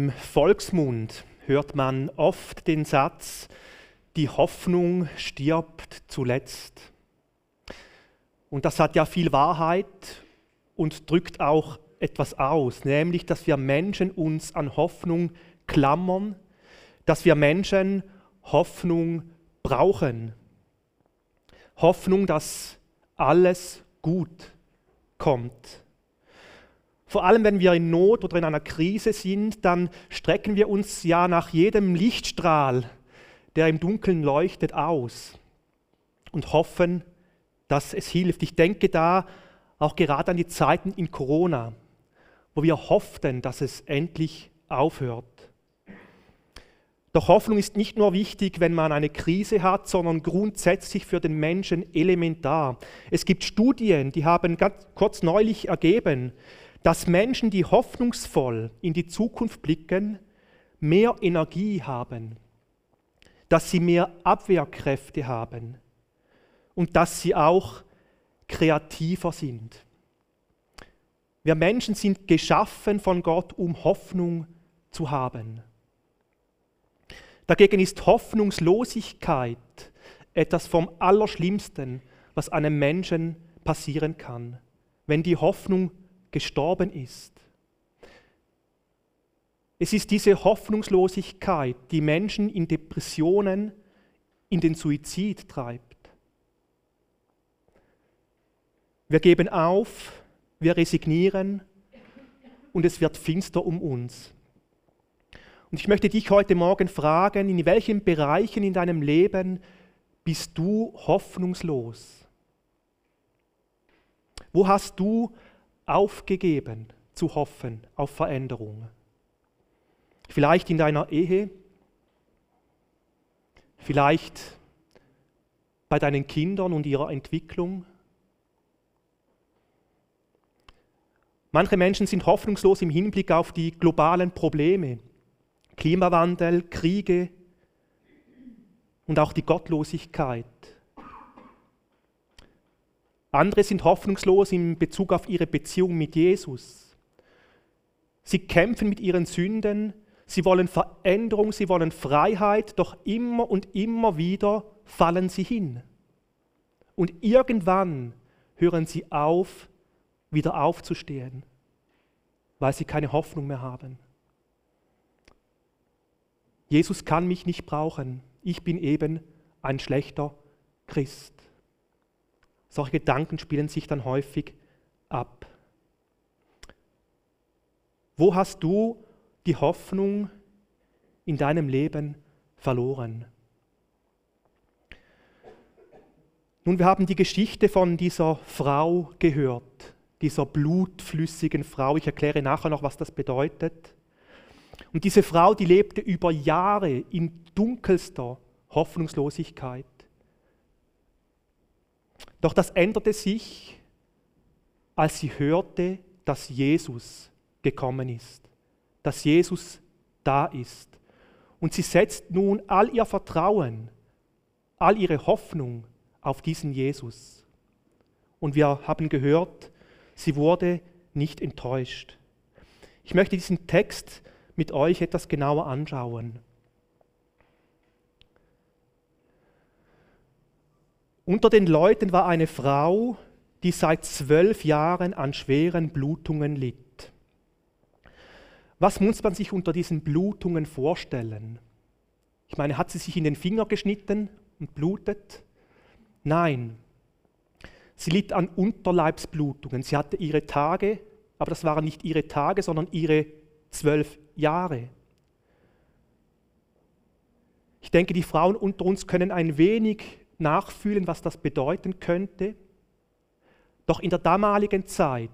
Im Volksmund hört man oft den Satz, die Hoffnung stirbt zuletzt. Und das hat ja viel Wahrheit und drückt auch etwas aus, nämlich dass wir Menschen uns an Hoffnung klammern, dass wir Menschen Hoffnung brauchen. Hoffnung, dass alles gut kommt. Vor allem, wenn wir in Not oder in einer Krise sind, dann strecken wir uns ja nach jedem Lichtstrahl, der im Dunkeln leuchtet, aus und hoffen, dass es hilft. Ich denke da auch gerade an die Zeiten in Corona, wo wir hofften, dass es endlich aufhört. Doch Hoffnung ist nicht nur wichtig, wenn man eine Krise hat, sondern grundsätzlich für den Menschen elementar. Es gibt Studien, die haben ganz kurz neulich ergeben, dass Menschen, die hoffnungsvoll in die Zukunft blicken, mehr Energie haben, dass sie mehr Abwehrkräfte haben und dass sie auch kreativer sind. Wir Menschen sind geschaffen von Gott, um Hoffnung zu haben. Dagegen ist Hoffnungslosigkeit etwas vom Allerschlimmsten, was einem Menschen passieren kann, wenn die Hoffnung gestorben ist. Es ist diese Hoffnungslosigkeit, die Menschen in Depressionen, in den Suizid treibt. Wir geben auf, wir resignieren und es wird finster um uns. Und ich möchte dich heute Morgen fragen, in welchen Bereichen in deinem Leben bist du hoffnungslos? Wo hast du aufgegeben zu hoffen auf Veränderung. Vielleicht in deiner Ehe, vielleicht bei deinen Kindern und ihrer Entwicklung. Manche Menschen sind hoffnungslos im Hinblick auf die globalen Probleme, Klimawandel, Kriege und auch die Gottlosigkeit. Andere sind hoffnungslos in Bezug auf ihre Beziehung mit Jesus. Sie kämpfen mit ihren Sünden, sie wollen Veränderung, sie wollen Freiheit, doch immer und immer wieder fallen sie hin. Und irgendwann hören sie auf, wieder aufzustehen, weil sie keine Hoffnung mehr haben. Jesus kann mich nicht brauchen, ich bin eben ein schlechter Christ. Solche Gedanken spielen sich dann häufig ab. Wo hast du die Hoffnung in deinem Leben verloren? Nun, wir haben die Geschichte von dieser Frau gehört, dieser blutflüssigen Frau. Ich erkläre nachher noch, was das bedeutet. Und diese Frau, die lebte über Jahre in dunkelster Hoffnungslosigkeit. Doch das änderte sich, als sie hörte, dass Jesus gekommen ist, dass Jesus da ist. Und sie setzt nun all ihr Vertrauen, all ihre Hoffnung auf diesen Jesus. Und wir haben gehört, sie wurde nicht enttäuscht. Ich möchte diesen Text mit euch etwas genauer anschauen. Unter den Leuten war eine Frau, die seit zwölf Jahren an schweren Blutungen litt. Was muss man sich unter diesen Blutungen vorstellen? Ich meine, hat sie sich in den Finger geschnitten und blutet? Nein. Sie litt an Unterleibsblutungen. Sie hatte ihre Tage, aber das waren nicht ihre Tage, sondern ihre zwölf Jahre. Ich denke, die Frauen unter uns können ein wenig nachfühlen, was das bedeuten könnte. Doch in der damaligen Zeit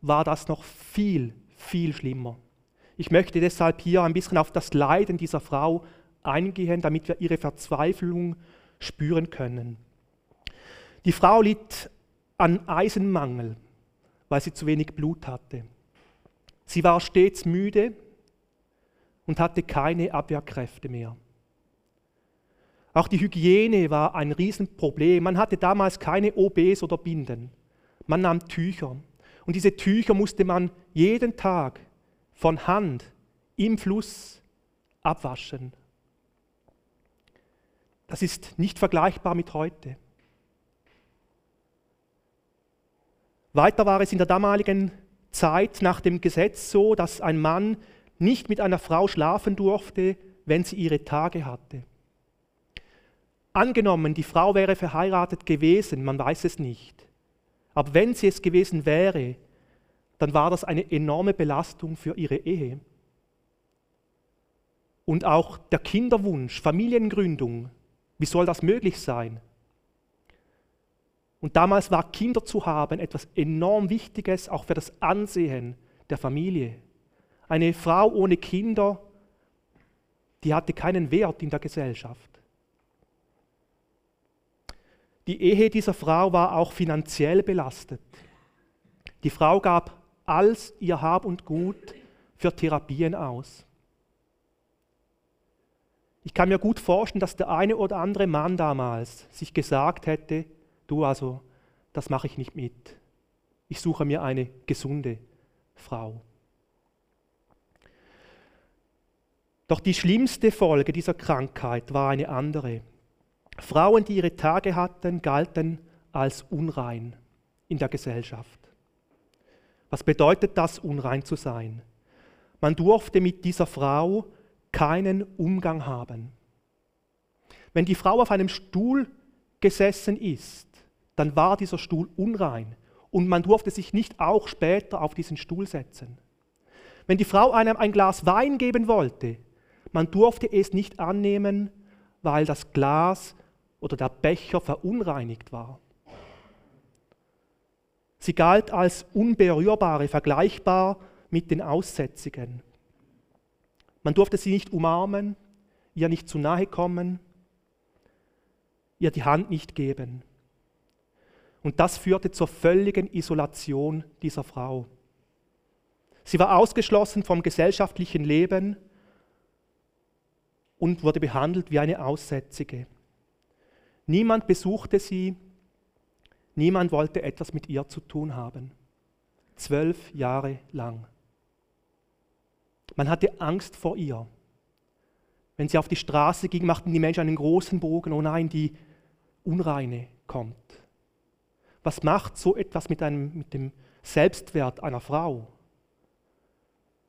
war das noch viel, viel schlimmer. Ich möchte deshalb hier ein bisschen auf das Leiden dieser Frau eingehen, damit wir ihre Verzweiflung spüren können. Die Frau litt an Eisenmangel, weil sie zu wenig Blut hatte. Sie war stets müde und hatte keine Abwehrkräfte mehr. Auch die Hygiene war ein Riesenproblem. Man hatte damals keine OBs oder Binden. Man nahm Tücher. Und diese Tücher musste man jeden Tag von Hand im Fluss abwaschen. Das ist nicht vergleichbar mit heute. Weiter war es in der damaligen Zeit nach dem Gesetz so, dass ein Mann nicht mit einer Frau schlafen durfte, wenn sie ihre Tage hatte. Angenommen, die Frau wäre verheiratet gewesen, man weiß es nicht. Aber wenn sie es gewesen wäre, dann war das eine enorme Belastung für ihre Ehe. Und auch der Kinderwunsch, Familiengründung, wie soll das möglich sein? Und damals war Kinder zu haben etwas enorm Wichtiges, auch für das Ansehen der Familie. Eine Frau ohne Kinder, die hatte keinen Wert in der Gesellschaft. Die Ehe dieser Frau war auch finanziell belastet. Die Frau gab alles ihr Hab und Gut für Therapien aus. Ich kann mir gut vorstellen, dass der eine oder andere Mann damals sich gesagt hätte, du also, das mache ich nicht mit. Ich suche mir eine gesunde Frau. Doch die schlimmste Folge dieser Krankheit war eine andere. Frauen, die ihre Tage hatten, galten als unrein in der Gesellschaft. Was bedeutet das, unrein zu sein? Man durfte mit dieser Frau keinen Umgang haben. Wenn die Frau auf einem Stuhl gesessen ist, dann war dieser Stuhl unrein und man durfte sich nicht auch später auf diesen Stuhl setzen. Wenn die Frau einem ein Glas Wein geben wollte, man durfte es nicht annehmen, weil das Glas oder der Becher verunreinigt war. Sie galt als unberührbare, vergleichbar mit den Aussätzigen. Man durfte sie nicht umarmen, ihr nicht zu nahe kommen, ihr die Hand nicht geben. Und das führte zur völligen Isolation dieser Frau. Sie war ausgeschlossen vom gesellschaftlichen Leben und wurde behandelt wie eine Aussätzige. Niemand besuchte sie, niemand wollte etwas mit ihr zu tun haben. Zwölf Jahre lang. Man hatte Angst vor ihr. Wenn sie auf die Straße ging, machten die Menschen einen großen Bogen. Oh nein, die Unreine kommt. Was macht so etwas mit, einem, mit dem Selbstwert einer Frau,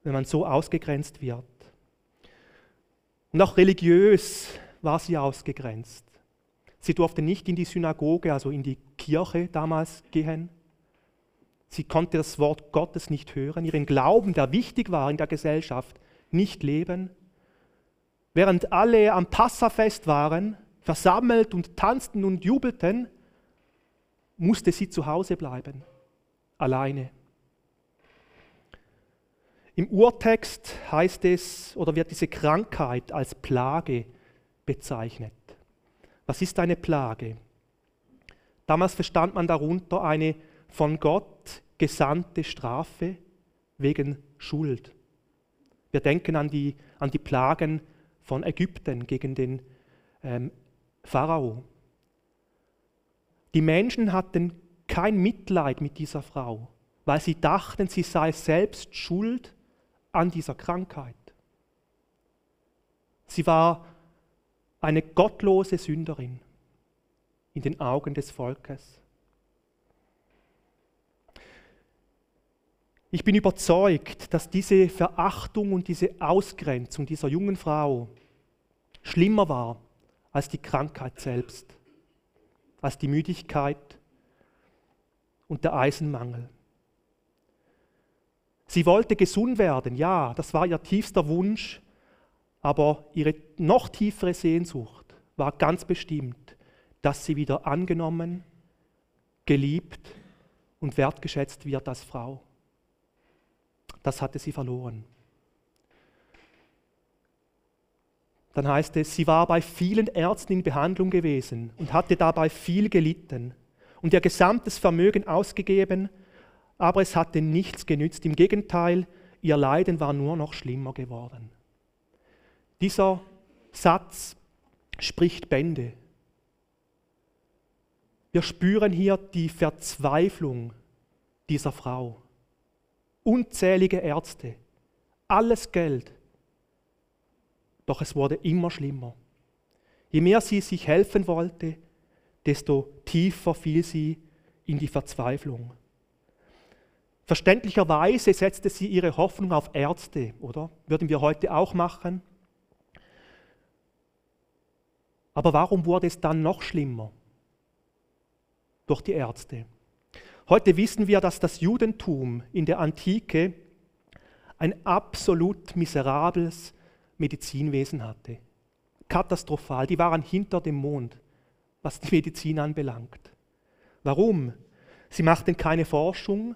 wenn man so ausgegrenzt wird? Und auch religiös war sie ausgegrenzt. Sie durfte nicht in die Synagoge, also in die Kirche damals gehen. Sie konnte das Wort Gottes nicht hören, ihren Glauben, der wichtig war in der Gesellschaft, nicht leben. Während alle am Passafest waren, versammelt und tanzten und jubelten, musste sie zu Hause bleiben, alleine. Im Urtext heißt es oder wird diese Krankheit als Plage bezeichnet. Was ist eine Plage? Damals verstand man darunter eine von Gott gesandte Strafe wegen Schuld. Wir denken an die, an die Plagen von Ägypten gegen den ähm, Pharao. Die Menschen hatten kein Mitleid mit dieser Frau, weil sie dachten, sie sei selbst schuld an dieser Krankheit. Sie war eine gottlose Sünderin in den Augen des Volkes. Ich bin überzeugt, dass diese Verachtung und diese Ausgrenzung dieser jungen Frau schlimmer war als die Krankheit selbst, als die Müdigkeit und der Eisenmangel. Sie wollte gesund werden, ja, das war ihr tiefster Wunsch, aber ihre noch tiefere Sehnsucht war ganz bestimmt, dass sie wieder angenommen, geliebt und wertgeschätzt wird als Frau. Das hatte sie verloren. Dann heißt es, sie war bei vielen Ärzten in Behandlung gewesen und hatte dabei viel gelitten und ihr gesamtes Vermögen ausgegeben, aber es hatte nichts genützt. Im Gegenteil, ihr Leiden war nur noch schlimmer geworden. Dieser Satz spricht Bände. Wir spüren hier die Verzweiflung dieser Frau. Unzählige Ärzte, alles Geld, Doch es wurde immer schlimmer. Je mehr sie sich helfen wollte, desto tiefer fiel sie in die Verzweiflung. Verständlicherweise setzte sie ihre Hoffnung auf Ärzte, oder? Würden wir heute auch machen. Aber warum wurde es dann noch schlimmer? Durch die Ärzte. Heute wissen wir, dass das Judentum in der Antike ein absolut miserables Medizinwesen hatte. Katastrophal. Die waren hinter dem Mond, was die Medizin anbelangt. Warum? Sie machten keine Forschung,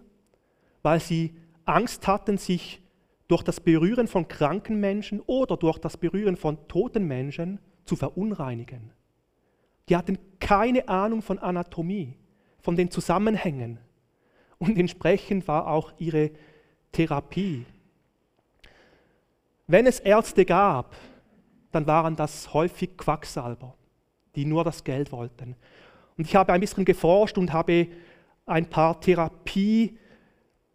weil sie Angst hatten, sich durch das Berühren von kranken Menschen oder durch das Berühren von toten Menschen zu verunreinigen. Die hatten keine Ahnung von Anatomie, von den Zusammenhängen. Und entsprechend war auch ihre Therapie. Wenn es Ärzte gab, dann waren das häufig Quacksalber, die nur das Geld wollten. Und ich habe ein bisschen geforscht und habe ein paar Therapie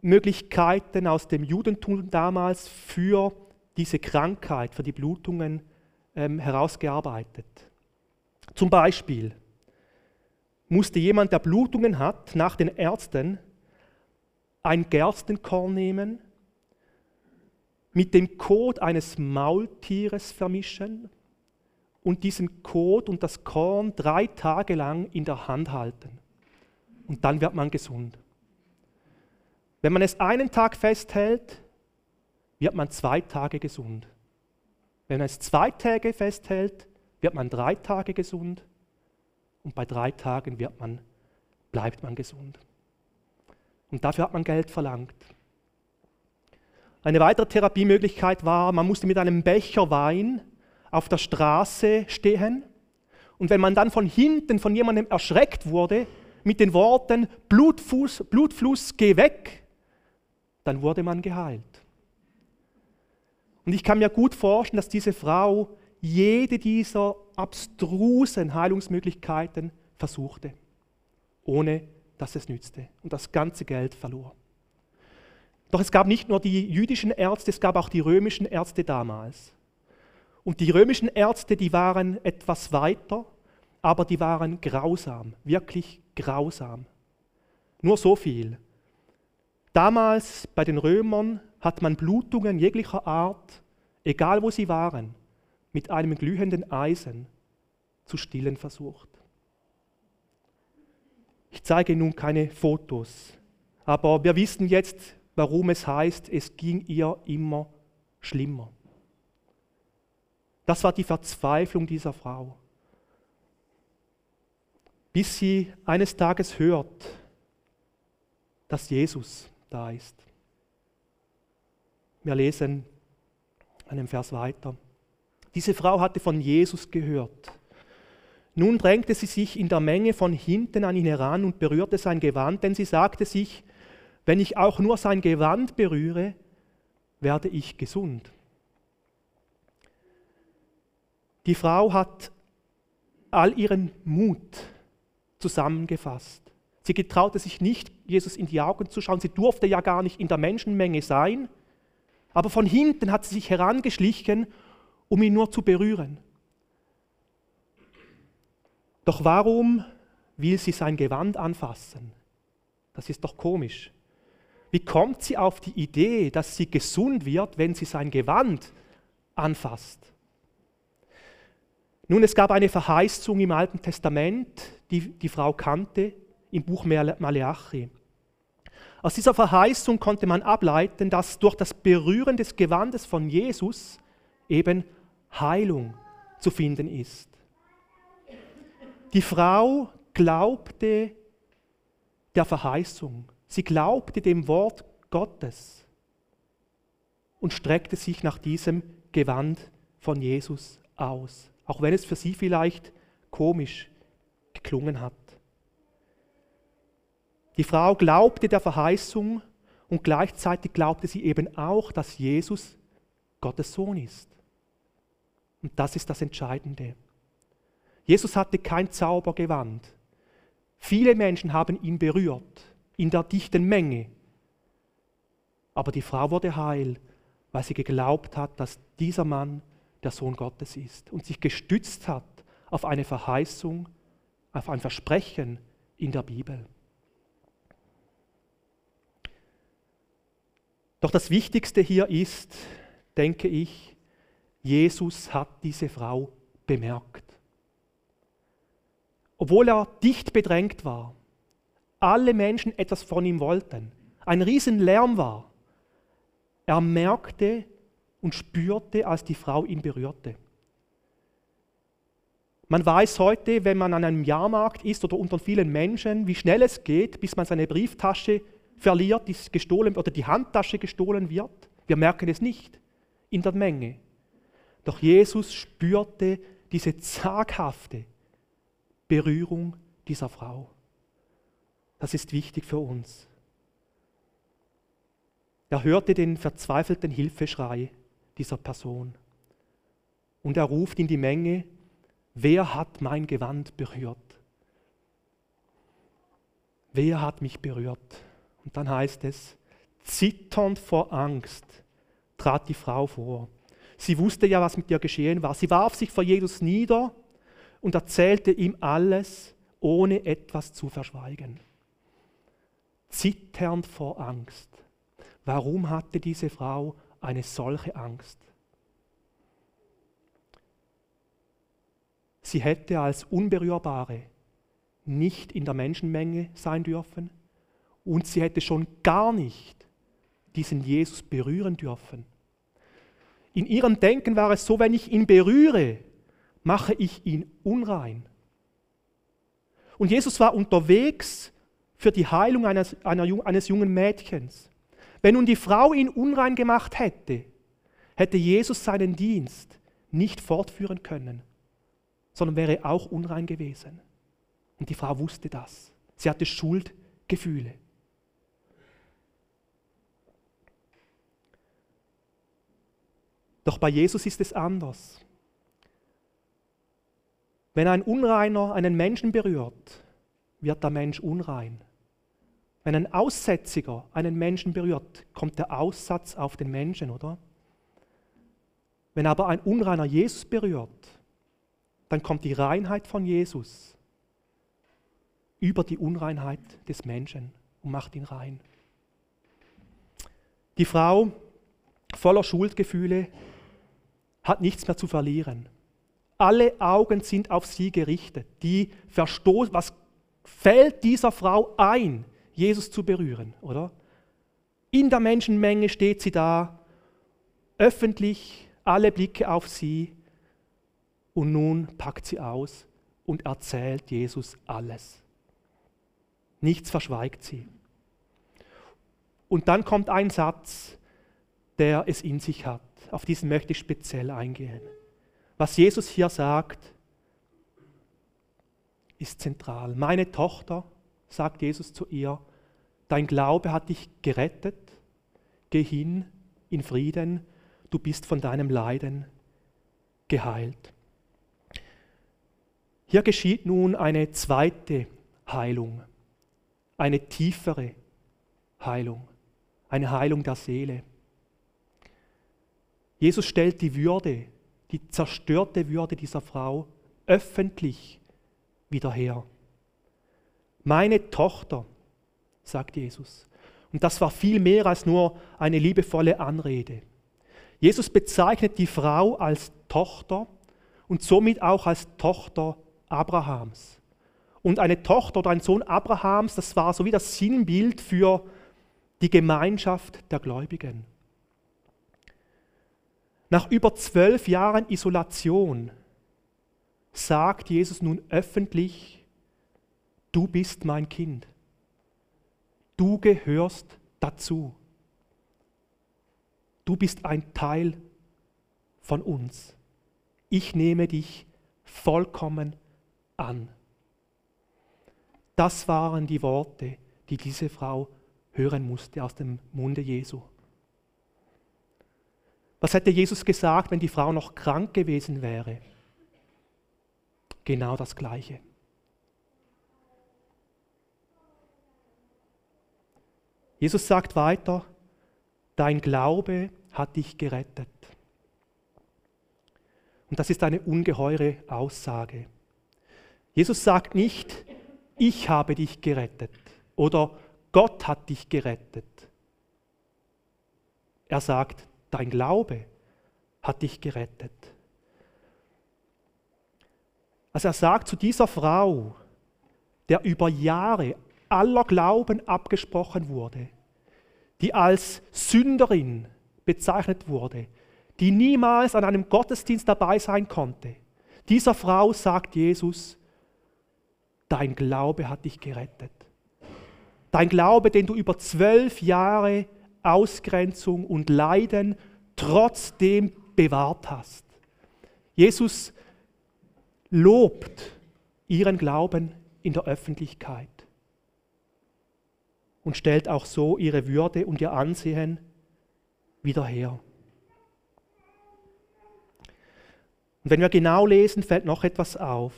Möglichkeiten aus dem Judentum damals für diese Krankheit, für die Blutungen ähm, herausgearbeitet. Zum Beispiel musste jemand, der Blutungen hat, nach den Ärzten ein Gerstenkorn nehmen, mit dem Kot eines Maultieres vermischen und diesen Kot und das Korn drei Tage lang in der Hand halten. Und dann wird man gesund. Wenn man es einen Tag festhält, wird man zwei Tage gesund. Wenn man es zwei Tage festhält, wird man drei Tage gesund. Und bei drei Tagen wird man, bleibt man gesund. Und dafür hat man Geld verlangt. Eine weitere Therapiemöglichkeit war, man musste mit einem Becher Wein auf der Straße stehen. Und wenn man dann von hinten von jemandem erschreckt wurde, mit den Worten Blutfuß, Blutfluss, geh weg, dann wurde man geheilt. Und ich kann mir gut vorstellen, dass diese Frau jede dieser abstrusen Heilungsmöglichkeiten versuchte, ohne dass es nützte und das ganze Geld verlor. Doch es gab nicht nur die jüdischen Ärzte, es gab auch die römischen Ärzte damals. Und die römischen Ärzte, die waren etwas weiter, aber die waren grausam, wirklich grausam. Nur so viel. Damals bei den Römern hat man Blutungen jeglicher Art, egal wo sie waren, mit einem glühenden Eisen zu stillen versucht. Ich zeige nun keine Fotos, aber wir wissen jetzt, warum es heißt, es ging ihr immer schlimmer. Das war die Verzweiflung dieser Frau. Bis sie eines Tages hört, dass Jesus da ist. Wir lesen einen Vers weiter. Diese Frau hatte von Jesus gehört. Nun drängte sie sich in der Menge von hinten an ihn heran und berührte sein Gewand, denn sie sagte sich, wenn ich auch nur sein Gewand berühre, werde ich gesund. Die Frau hat all ihren Mut zusammengefasst. Sie getraute sich nicht, Jesus in die Augen zu schauen. Sie durfte ja gar nicht in der Menschenmenge sein. Aber von hinten hat sie sich herangeschlichen, um ihn nur zu berühren. Doch warum will sie sein Gewand anfassen? Das ist doch komisch. Wie kommt sie auf die Idee, dass sie gesund wird, wenn sie sein Gewand anfasst? Nun, es gab eine Verheißung im Alten Testament, die die Frau kannte im Buch Maleachi. Aus dieser Verheißung konnte man ableiten, dass durch das Berühren des Gewandes von Jesus eben Heilung zu finden ist. Die Frau glaubte der Verheißung, sie glaubte dem Wort Gottes und streckte sich nach diesem Gewand von Jesus aus, auch wenn es für sie vielleicht komisch geklungen hat. Die Frau glaubte der Verheißung und gleichzeitig glaubte sie eben auch, dass Jesus Gottes Sohn ist. Und das ist das Entscheidende. Jesus hatte kein Zaubergewand. Viele Menschen haben ihn berührt, in der dichten Menge. Aber die Frau wurde heil, weil sie geglaubt hat, dass dieser Mann der Sohn Gottes ist und sich gestützt hat auf eine Verheißung, auf ein Versprechen in der Bibel. Doch das Wichtigste hier ist, denke ich, Jesus hat diese Frau bemerkt. Obwohl er dicht bedrängt war, alle Menschen etwas von ihm wollten, ein Riesenlärm war, er merkte und spürte, als die Frau ihn berührte. Man weiß heute, wenn man an einem Jahrmarkt ist oder unter vielen Menschen, wie schnell es geht, bis man seine Brieftasche verliert, die gestohlen oder die Handtasche gestohlen wird. Wir merken es nicht in der Menge. Doch Jesus spürte diese zaghafte Berührung dieser Frau. Das ist wichtig für uns. Er hörte den verzweifelten Hilfeschrei dieser Person und er ruft in die Menge, wer hat mein Gewand berührt? Wer hat mich berührt? Und dann heißt es, zitternd vor Angst trat die Frau vor. Sie wusste ja, was mit ihr geschehen war. Sie warf sich vor Jesus nieder und erzählte ihm alles, ohne etwas zu verschweigen. Zitternd vor Angst. Warum hatte diese Frau eine solche Angst? Sie hätte als Unberührbare nicht in der Menschenmenge sein dürfen und sie hätte schon gar nicht diesen Jesus berühren dürfen. In ihrem Denken war es so, wenn ich ihn berühre, mache ich ihn unrein. Und Jesus war unterwegs für die Heilung eines, eines jungen Mädchens. Wenn nun die Frau ihn unrein gemacht hätte, hätte Jesus seinen Dienst nicht fortführen können, sondern wäre auch unrein gewesen. Und die Frau wusste das. Sie hatte Schuldgefühle. Doch bei Jesus ist es anders. Wenn ein Unreiner einen Menschen berührt, wird der Mensch unrein. Wenn ein Aussätziger einen Menschen berührt, kommt der Aussatz auf den Menschen, oder? Wenn aber ein Unreiner Jesus berührt, dann kommt die Reinheit von Jesus über die Unreinheit des Menschen und macht ihn rein. Die Frau voller Schuldgefühle hat nichts mehr zu verlieren. Alle Augen sind auf sie gerichtet. Die verstoßen, was fällt dieser Frau ein, Jesus zu berühren, oder? In der Menschenmenge steht sie da, öffentlich, alle Blicke auf sie. Und nun packt sie aus und erzählt Jesus alles. Nichts verschweigt sie. Und dann kommt ein Satz, der es in sich hat. Auf diesen möchte ich speziell eingehen. Was Jesus hier sagt, ist zentral. Meine Tochter, sagt Jesus zu ihr, dein Glaube hat dich gerettet, geh hin in Frieden, du bist von deinem Leiden geheilt. Hier geschieht nun eine zweite Heilung, eine tiefere Heilung, eine Heilung der Seele. Jesus stellt die Würde, die zerstörte Würde dieser Frau öffentlich wieder her. Meine Tochter, sagt Jesus. Und das war viel mehr als nur eine liebevolle Anrede. Jesus bezeichnet die Frau als Tochter und somit auch als Tochter Abrahams. Und eine Tochter oder ein Sohn Abrahams, das war so wie das Sinnbild für die Gemeinschaft der Gläubigen. Nach über zwölf Jahren Isolation sagt Jesus nun öffentlich, du bist mein Kind. Du gehörst dazu. Du bist ein Teil von uns. Ich nehme dich vollkommen an. Das waren die Worte, die diese Frau hören musste aus dem Munde Jesu. Was hätte Jesus gesagt, wenn die Frau noch krank gewesen wäre? Genau das Gleiche. Jesus sagt weiter, dein Glaube hat dich gerettet. Und das ist eine ungeheure Aussage. Jesus sagt nicht, ich habe dich gerettet oder Gott hat dich gerettet. Er sagt, dein Glaube hat dich gerettet. Also er sagt zu dieser Frau, der über Jahre aller Glauben abgesprochen wurde, die als Sünderin bezeichnet wurde, die niemals an einem Gottesdienst dabei sein konnte. Dieser Frau sagt Jesus, dein Glaube hat dich gerettet. Dein Glaube, den du über zwölf Jahre Ausgrenzung und Leiden trotzdem bewahrt hast. Jesus lobt ihren Glauben in der Öffentlichkeit und stellt auch so ihre Würde und ihr Ansehen wieder her. Und wenn wir genau lesen, fällt noch etwas auf.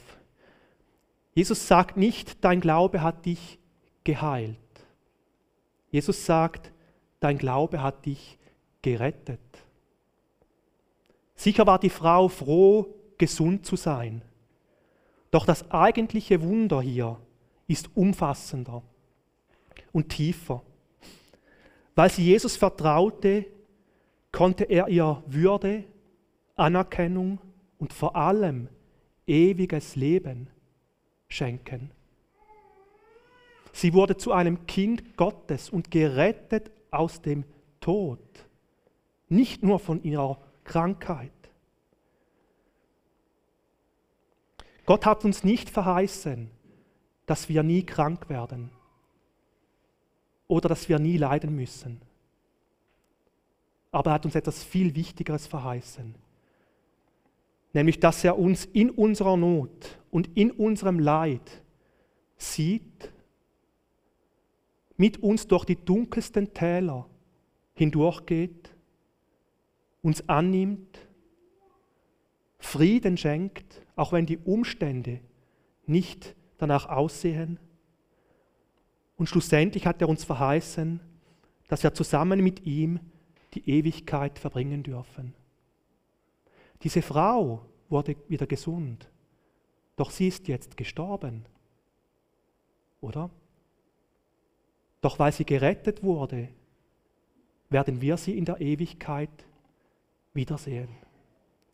Jesus sagt nicht, dein Glaube hat dich geheilt. Jesus sagt, dein Glaube hat dich gerettet. Sicher war die Frau froh, gesund zu sein. Doch das eigentliche Wunder hier ist umfassender und tiefer. Weil sie Jesus vertraute, konnte er ihr Würde, Anerkennung und vor allem ewiges Leben schenken. Sie wurde zu einem Kind Gottes und gerettet aus dem Tod, nicht nur von ihrer Krankheit. Gott hat uns nicht verheißen, dass wir nie krank werden oder dass wir nie leiden müssen. Aber er hat uns etwas viel Wichtigeres verheißen, nämlich dass er uns in unserer Not und in unserem Leid sieht mit uns durch die dunkelsten Täler hindurchgeht, uns annimmt, Frieden schenkt, auch wenn die Umstände nicht danach aussehen. Und schlussendlich hat er uns verheißen, dass wir zusammen mit ihm die Ewigkeit verbringen dürfen. Diese Frau wurde wieder gesund, doch sie ist jetzt gestorben. Oder? Doch weil sie gerettet wurde, werden wir sie in der Ewigkeit wiedersehen.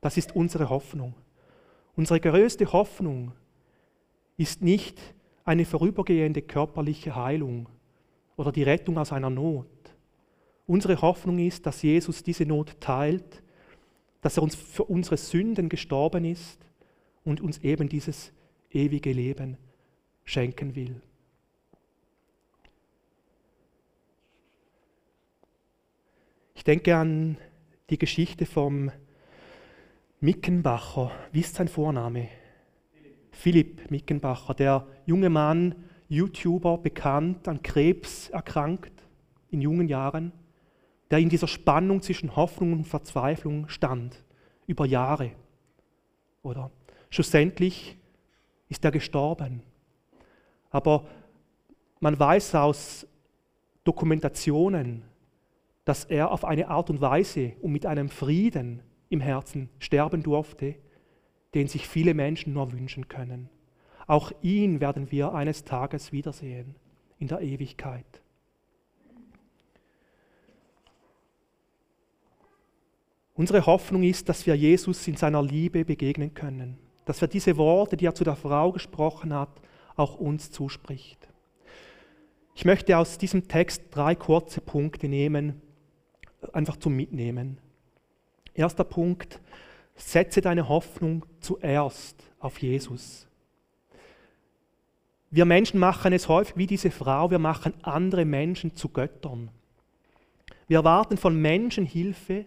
Das ist unsere Hoffnung. Unsere größte Hoffnung ist nicht eine vorübergehende körperliche Heilung oder die Rettung aus einer Not. Unsere Hoffnung ist, dass Jesus diese Not teilt, dass er uns für unsere Sünden gestorben ist und uns eben dieses ewige Leben schenken will. Ich denke an die Geschichte vom Mickenbacher. Wie ist sein Vorname? Philipp Mickenbacher, der junge Mann, YouTuber, bekannt, an Krebs erkrankt in jungen Jahren, der in dieser Spannung zwischen Hoffnung und Verzweiflung stand, über Jahre. Oder schlussendlich ist er gestorben. Aber man weiß aus Dokumentationen, dass er auf eine Art und Weise und mit einem Frieden im Herzen sterben durfte, den sich viele Menschen nur wünschen können. Auch ihn werden wir eines Tages wiedersehen in der Ewigkeit. Unsere Hoffnung ist, dass wir Jesus in seiner Liebe begegnen können, dass wir diese Worte, die er zu der Frau gesprochen hat, auch uns zuspricht. Ich möchte aus diesem Text drei kurze Punkte nehmen, einfach zum Mitnehmen. Erster Punkt, setze deine Hoffnung zuerst auf Jesus. Wir Menschen machen es häufig wie diese Frau, wir machen andere Menschen zu Göttern. Wir erwarten von Menschen Hilfe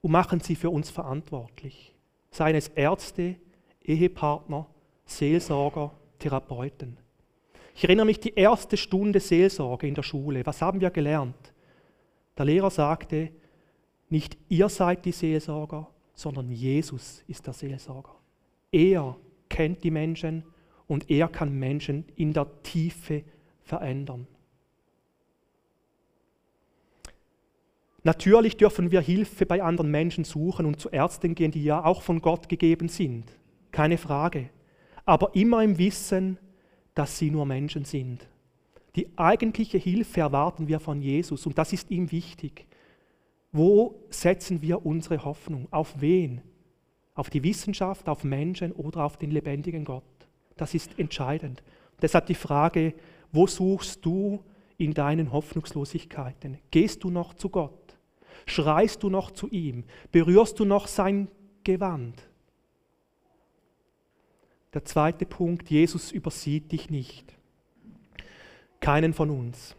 und machen sie für uns verantwortlich. Seien es Ärzte, Ehepartner, Seelsorger, Therapeuten. Ich erinnere mich die erste Stunde Seelsorge in der Schule. Was haben wir gelernt? Der Lehrer sagte, nicht ihr seid die Seelsorger, sondern Jesus ist der Seelsorger. Er kennt die Menschen und er kann Menschen in der Tiefe verändern. Natürlich dürfen wir Hilfe bei anderen Menschen suchen und zu Ärzten gehen, die ja auch von Gott gegeben sind. Keine Frage. Aber immer im Wissen, dass sie nur Menschen sind. Die eigentliche Hilfe erwarten wir von Jesus und das ist ihm wichtig. Wo setzen wir unsere Hoffnung? Auf wen? Auf die Wissenschaft, auf Menschen oder auf den lebendigen Gott? Das ist entscheidend. Deshalb die Frage, wo suchst du in deinen Hoffnungslosigkeiten? Gehst du noch zu Gott? Schreist du noch zu ihm? Berührst du noch sein Gewand? Der zweite Punkt, Jesus übersieht dich nicht. Keinen von uns.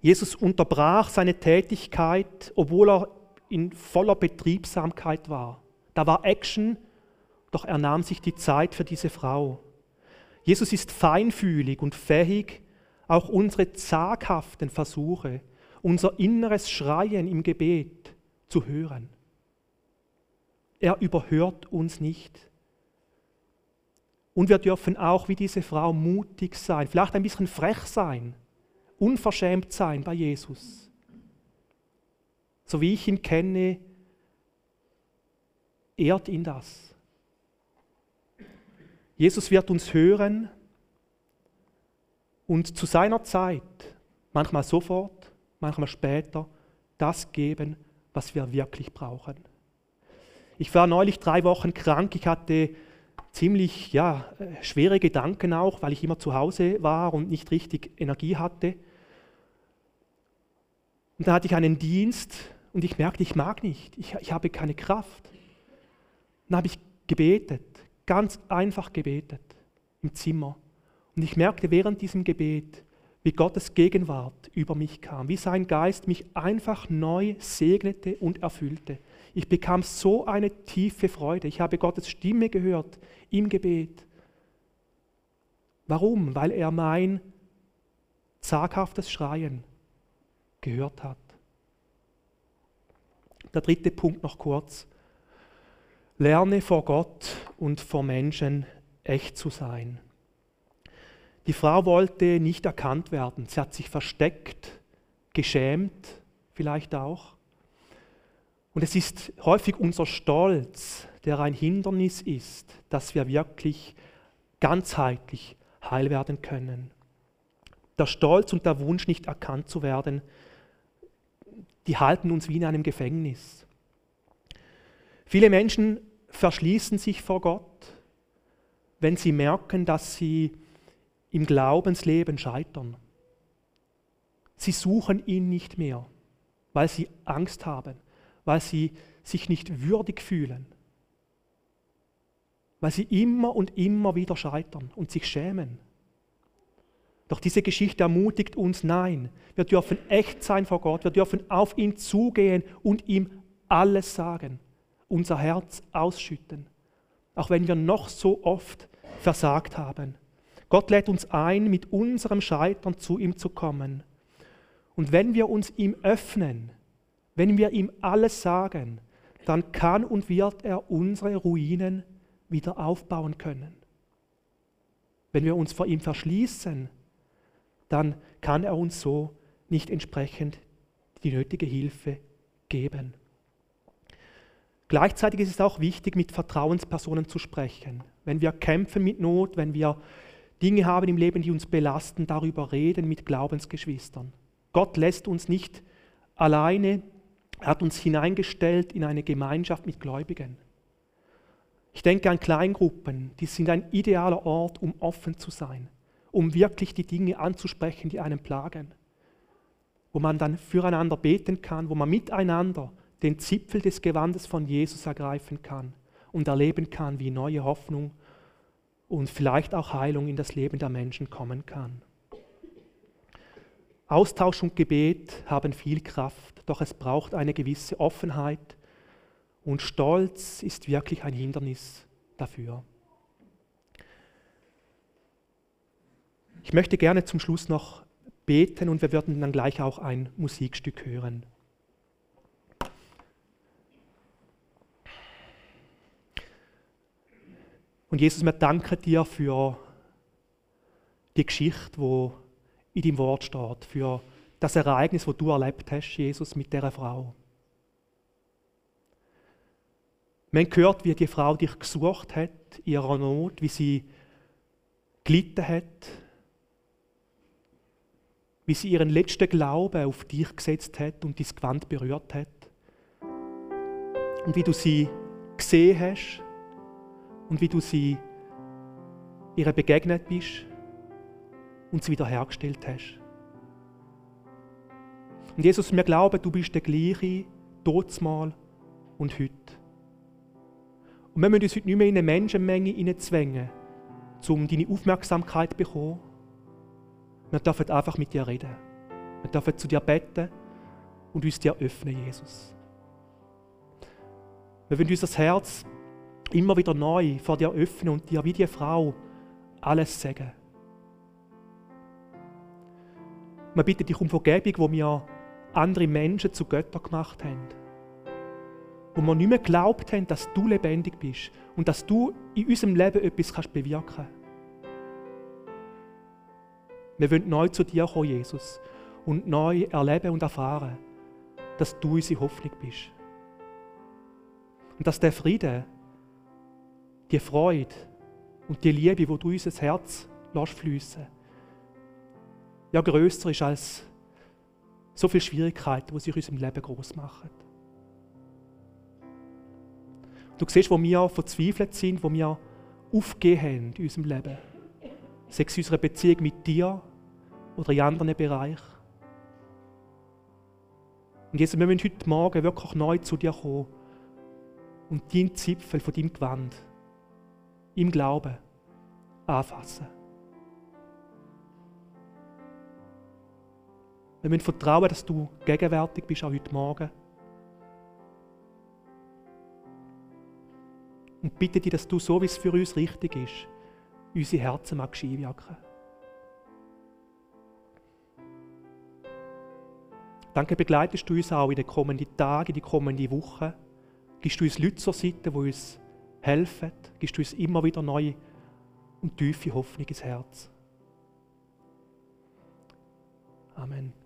Jesus unterbrach seine Tätigkeit, obwohl er in voller Betriebsamkeit war. Da war Action, doch er nahm sich die Zeit für diese Frau. Jesus ist feinfühlig und fähig, auch unsere zaghaften Versuche, unser inneres Schreien im Gebet zu hören. Er überhört uns nicht. Und wir dürfen auch wie diese Frau mutig sein, vielleicht ein bisschen frech sein, unverschämt sein bei Jesus. So wie ich ihn kenne, ehrt ihn das. Jesus wird uns hören und zu seiner Zeit, manchmal sofort, manchmal später, das geben, was wir wirklich brauchen. Ich war neulich drei Wochen krank, ich hatte ziemlich ja, schwere Gedanken auch, weil ich immer zu Hause war und nicht richtig Energie hatte. Und da hatte ich einen Dienst und ich merkte, ich mag nicht, ich, ich habe keine Kraft. Dann habe ich gebetet, ganz einfach gebetet im Zimmer. Und ich merkte während diesem Gebet, wie Gottes Gegenwart über mich kam, wie sein Geist mich einfach neu segnete und erfüllte. Ich bekam so eine tiefe Freude. Ich habe Gottes Stimme gehört im Gebet. Warum? Weil er mein zaghaftes Schreien gehört hat. Der dritte Punkt noch kurz. Lerne vor Gott und vor Menschen echt zu sein. Die Frau wollte nicht erkannt werden. Sie hat sich versteckt, geschämt vielleicht auch. Und es ist häufig unser Stolz, der ein Hindernis ist, dass wir wirklich ganzheitlich heil werden können. Der Stolz und der Wunsch, nicht erkannt zu werden, die halten uns wie in einem Gefängnis. Viele Menschen verschließen sich vor Gott, wenn sie merken, dass sie im Glaubensleben scheitern. Sie suchen ihn nicht mehr, weil sie Angst haben, weil sie sich nicht würdig fühlen, weil sie immer und immer wieder scheitern und sich schämen. Doch diese Geschichte ermutigt uns, nein, wir dürfen echt sein vor Gott, wir dürfen auf ihn zugehen und ihm alles sagen, unser Herz ausschütten, auch wenn wir noch so oft versagt haben. Gott lädt uns ein, mit unserem Scheitern zu ihm zu kommen. Und wenn wir uns ihm öffnen, wenn wir ihm alles sagen, dann kann und wird er unsere Ruinen wieder aufbauen können. Wenn wir uns vor ihm verschließen, dann kann er uns so nicht entsprechend die nötige Hilfe geben. Gleichzeitig ist es auch wichtig, mit Vertrauenspersonen zu sprechen. Wenn wir kämpfen mit Not, wenn wir Dinge haben im Leben, die uns belasten, darüber reden mit Glaubensgeschwistern. Gott lässt uns nicht alleine, er hat uns hineingestellt in eine Gemeinschaft mit Gläubigen. Ich denke an Kleingruppen, die sind ein idealer Ort, um offen zu sein, um wirklich die Dinge anzusprechen, die einen plagen. Wo man dann füreinander beten kann, wo man miteinander den Zipfel des Gewandes von Jesus ergreifen kann und erleben kann, wie neue Hoffnung und vielleicht auch Heilung in das Leben der Menschen kommen kann. Austausch und Gebet haben viel Kraft, doch es braucht eine gewisse Offenheit und Stolz ist wirklich ein Hindernis dafür. Ich möchte gerne zum Schluss noch beten und wir würden dann gleich auch ein Musikstück hören. Und Jesus, wir danken dir für die Geschichte, wo in deinem Wort steht, für das Ereignis, wo du erlebt hast, Jesus, mit der Frau. Wir haben gehört, wie die Frau dich gesucht hat in ihrer Not, wie sie gelitten hat, wie sie ihren letzten Glauben auf dich gesetzt hat und dein Gewand berührt hat. Und wie du sie gesehen hast und wie du sie ihr begegnet bist und sie wiederhergestellt hast. Und Jesus, wir glauben, du bist der gleiche, totsmal und heute. Und wir müssen uns heute nicht mehr in eine Menschenmenge zwängen, um deine Aufmerksamkeit zu bekommen. Wir dürfen einfach mit dir reden. Wir dürfen zu dir beten und uns dir öffnen, Jesus. Wir wollen unser Herz immer wieder neu vor dir öffnen und dir wie die Frau alles sagen. Wir bitten dich um Vergebung, wo wir andere Menschen zu Göttern gemacht haben. Wo wir nicht mehr geglaubt haben, dass du lebendig bist und dass du in unserem Leben etwas kannst bewirken kannst. Wir wollen neu zu dir kommen, Jesus, und neu erleben und erfahren, dass du unsere Hoffnung bist. Und dass der Friede, die Freude und die Liebe, wo du unser Herz lässt fließen, ja größer ist als so viele Schwierigkeiten, die sich in unserem Leben groß machen. Du siehst, wo wir verzweifelt sind, wo wir aufgehen haben in unserem Leben. Sei es unsere Beziehung mit dir oder in anderen Bereichen. Und Jesus, wir müssen heute Morgen wirklich neu zu dir kommen und deinen Zipfel von deinem Gewand im Glauben anfassen. Wir müssen vertrauen, dass du gegenwärtig bist, auch heute Morgen. Und bitte dich, dass du, so wie es für uns richtig ist, unsere Herzen magst einwirken. Danke, begleitest du uns auch in den kommenden Tagen, in die kommenden Wochen. Gibst du uns Leute zur Seite, die uns helfen. Gibst du uns immer wieder neue und tiefe Hoffnung ins Herz. Amen.